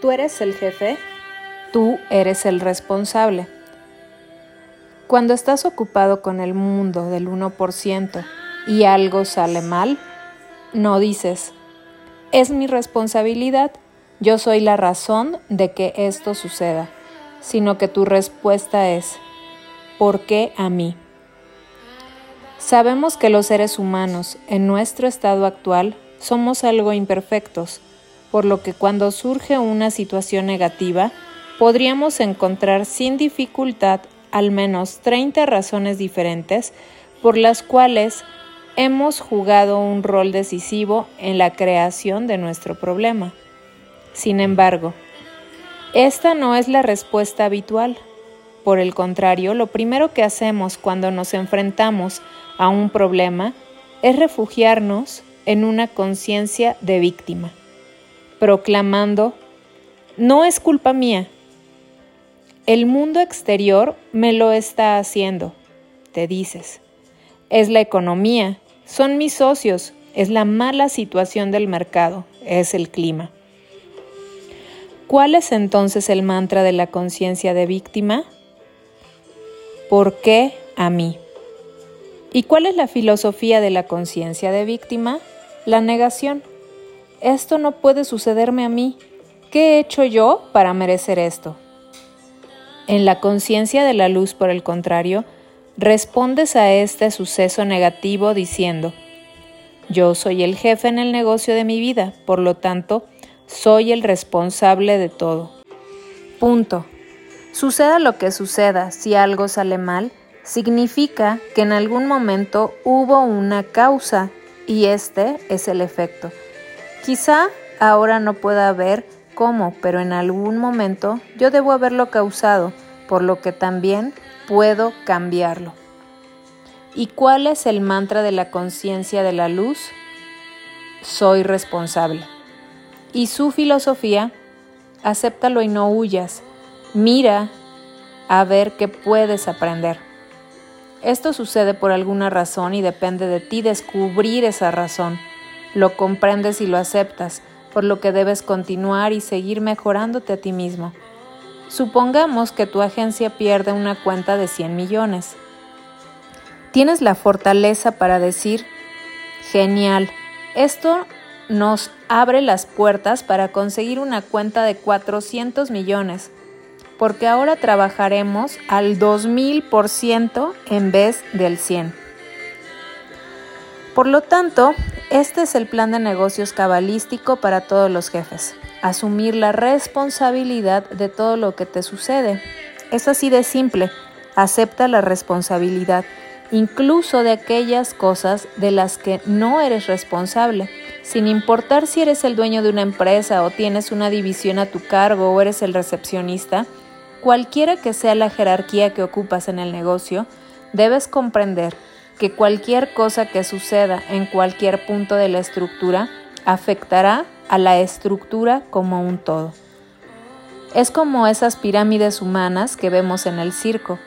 ¿Tú eres el jefe? Tú eres el responsable. Cuando estás ocupado con el mundo del 1% y algo sale mal, no dices, es mi responsabilidad, yo soy la razón de que esto suceda, sino que tu respuesta es, ¿por qué a mí? Sabemos que los seres humanos, en nuestro estado actual, somos algo imperfectos, por lo que cuando surge una situación negativa, podríamos encontrar sin dificultad al menos 30 razones diferentes por las cuales hemos jugado un rol decisivo en la creación de nuestro problema. Sin embargo, esta no es la respuesta habitual. Por el contrario, lo primero que hacemos cuando nos enfrentamos a un problema es refugiarnos en una conciencia de víctima, proclamando, no es culpa mía, el mundo exterior me lo está haciendo, te dices. Es la economía, son mis socios, es la mala situación del mercado, es el clima. ¿Cuál es entonces el mantra de la conciencia de víctima? ¿Por qué a mí? ¿Y cuál es la filosofía de la conciencia de víctima? La negación. Esto no puede sucederme a mí. ¿Qué he hecho yo para merecer esto? En la conciencia de la luz, por el contrario, respondes a este suceso negativo diciendo, yo soy el jefe en el negocio de mi vida, por lo tanto, soy el responsable de todo. Punto. Suceda lo que suceda, si algo sale mal, significa que en algún momento hubo una causa y este es el efecto. Quizá ahora no pueda ver cómo, pero en algún momento yo debo haberlo causado, por lo que también puedo cambiarlo. ¿Y cuál es el mantra de la conciencia de la luz? Soy responsable. Y su filosofía, acéptalo y no huyas. Mira a ver qué puedes aprender. Esto sucede por alguna razón y depende de ti descubrir esa razón. Lo comprendes y lo aceptas por lo que debes continuar y seguir mejorándote a ti mismo. Supongamos que tu agencia pierde una cuenta de 100 millones. Tienes la fortaleza para decir, genial, esto nos abre las puertas para conseguir una cuenta de 400 millones, porque ahora trabajaremos al 2000% en vez del 100%. Por lo tanto, este es el plan de negocios cabalístico para todos los jefes. Asumir la responsabilidad de todo lo que te sucede. Es así de simple. Acepta la responsabilidad, incluso de aquellas cosas de las que no eres responsable. Sin importar si eres el dueño de una empresa o tienes una división a tu cargo o eres el recepcionista, cualquiera que sea la jerarquía que ocupas en el negocio, debes comprender que cualquier cosa que suceda en cualquier punto de la estructura afectará a la estructura como un todo. Es como esas pirámides humanas que vemos en el circo,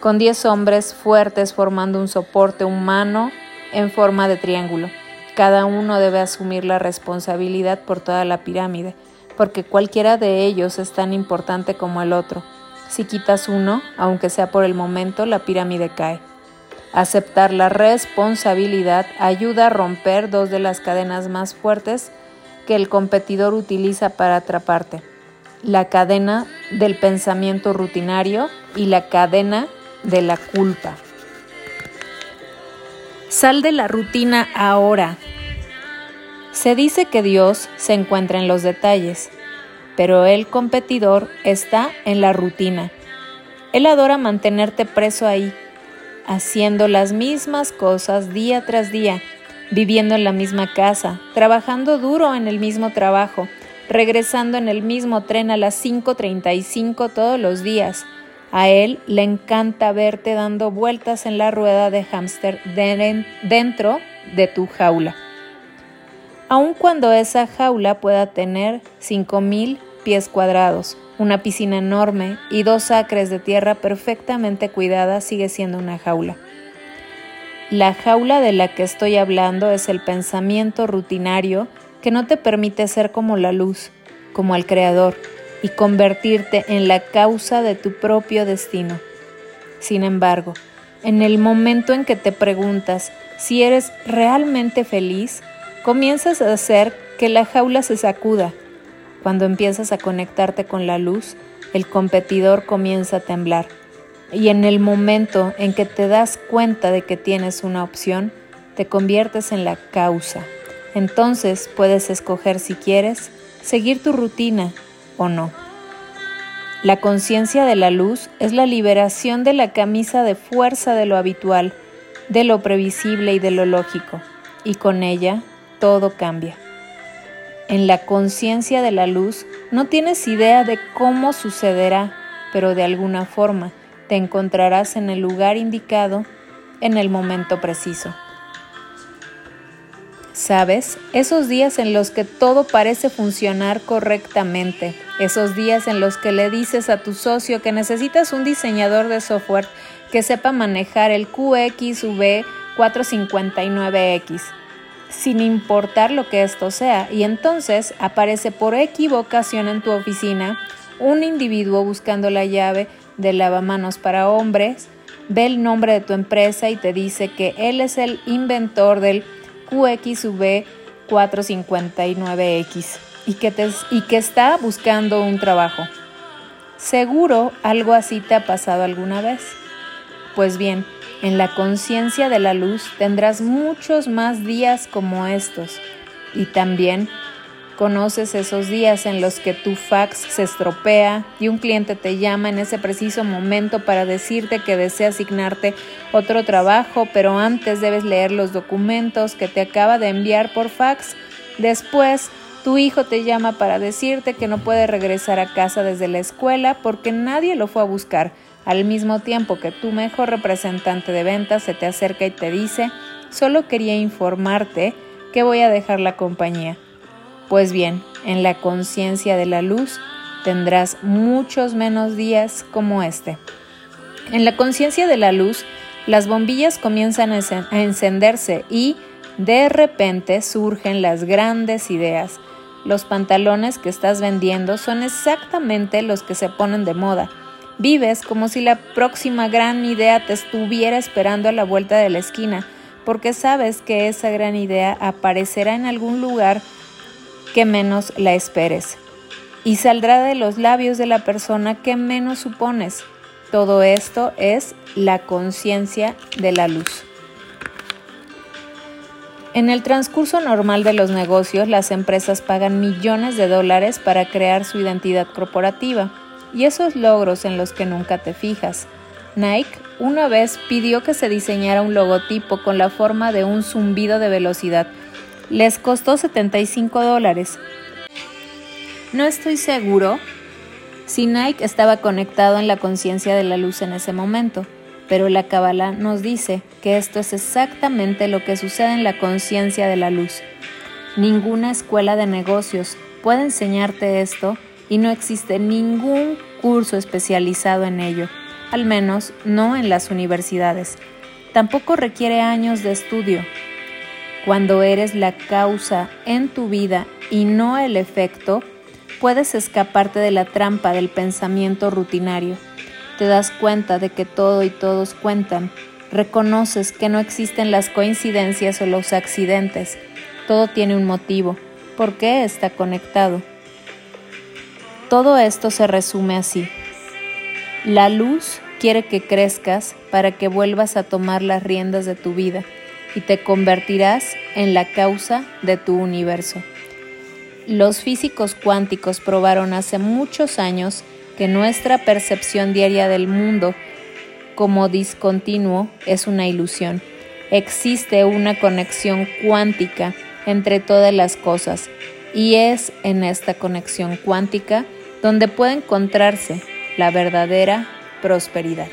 con 10 hombres fuertes formando un soporte humano en forma de triángulo. Cada uno debe asumir la responsabilidad por toda la pirámide, porque cualquiera de ellos es tan importante como el otro. Si quitas uno, aunque sea por el momento, la pirámide cae. Aceptar la responsabilidad ayuda a romper dos de las cadenas más fuertes que el competidor utiliza para atraparte. La cadena del pensamiento rutinario y la cadena de la culpa. Sal de la rutina ahora. Se dice que Dios se encuentra en los detalles, pero el competidor está en la rutina. Él adora mantenerte preso ahí haciendo las mismas cosas día tras día, viviendo en la misma casa, trabajando duro en el mismo trabajo, regresando en el mismo tren a las 5.35 todos los días. A él le encanta verte dando vueltas en la rueda de hámster dentro de tu jaula. Aun cuando esa jaula pueda tener 5.000 pies cuadrados, una piscina enorme y dos acres de tierra perfectamente cuidada sigue siendo una jaula. La jaula de la que estoy hablando es el pensamiento rutinario que no te permite ser como la luz, como al Creador y convertirte en la causa de tu propio destino. Sin embargo, en el momento en que te preguntas si eres realmente feliz, comienzas a hacer que la jaula se sacuda. Cuando empiezas a conectarte con la luz, el competidor comienza a temblar. Y en el momento en que te das cuenta de que tienes una opción, te conviertes en la causa. Entonces puedes escoger si quieres seguir tu rutina o no. La conciencia de la luz es la liberación de la camisa de fuerza de lo habitual, de lo previsible y de lo lógico, y con ella todo cambia. En la conciencia de la luz no tienes idea de cómo sucederá, pero de alguna forma te encontrarás en el lugar indicado en el momento preciso. ¿Sabes? Esos días en los que todo parece funcionar correctamente, esos días en los que le dices a tu socio que necesitas un diseñador de software que sepa manejar el QXV 459X, sin importar lo que esto sea, y entonces aparece por equivocación en tu oficina un individuo buscando la llave de lavamanos para hombres, ve el nombre de tu empresa y te dice que él es el inventor del QXV 459X y que, y que está buscando un trabajo. Seguro algo así te ha pasado alguna vez. Pues bien, en la conciencia de la luz tendrás muchos más días como estos y también Conoces esos días en los que tu fax se estropea y un cliente te llama en ese preciso momento para decirte que desea asignarte otro trabajo, pero antes debes leer los documentos que te acaba de enviar por fax. Después, tu hijo te llama para decirte que no puede regresar a casa desde la escuela porque nadie lo fue a buscar, al mismo tiempo que tu mejor representante de ventas se te acerca y te dice, solo quería informarte que voy a dejar la compañía. Pues bien, en la conciencia de la luz tendrás muchos menos días como este. En la conciencia de la luz, las bombillas comienzan a encenderse y de repente surgen las grandes ideas. Los pantalones que estás vendiendo son exactamente los que se ponen de moda. Vives como si la próxima gran idea te estuviera esperando a la vuelta de la esquina, porque sabes que esa gran idea aparecerá en algún lugar que menos la esperes, y saldrá de los labios de la persona que menos supones. Todo esto es la conciencia de la luz. En el transcurso normal de los negocios, las empresas pagan millones de dólares para crear su identidad corporativa y esos logros en los que nunca te fijas. Nike una vez pidió que se diseñara un logotipo con la forma de un zumbido de velocidad les costó 75 dólares. No estoy seguro si Nike estaba conectado en la conciencia de la luz en ese momento, pero la Kabbalah nos dice que esto es exactamente lo que sucede en la conciencia de la luz. Ninguna escuela de negocios puede enseñarte esto y no existe ningún curso especializado en ello, al menos no en las universidades. Tampoco requiere años de estudio, cuando eres la causa en tu vida y no el efecto, puedes escaparte de la trampa del pensamiento rutinario. Te das cuenta de que todo y todos cuentan. Reconoces que no existen las coincidencias o los accidentes. Todo tiene un motivo. ¿Por qué está conectado? Todo esto se resume así. La luz quiere que crezcas para que vuelvas a tomar las riendas de tu vida y te convertirás en la causa de tu universo. Los físicos cuánticos probaron hace muchos años que nuestra percepción diaria del mundo como discontinuo es una ilusión. Existe una conexión cuántica entre todas las cosas y es en esta conexión cuántica donde puede encontrarse la verdadera prosperidad.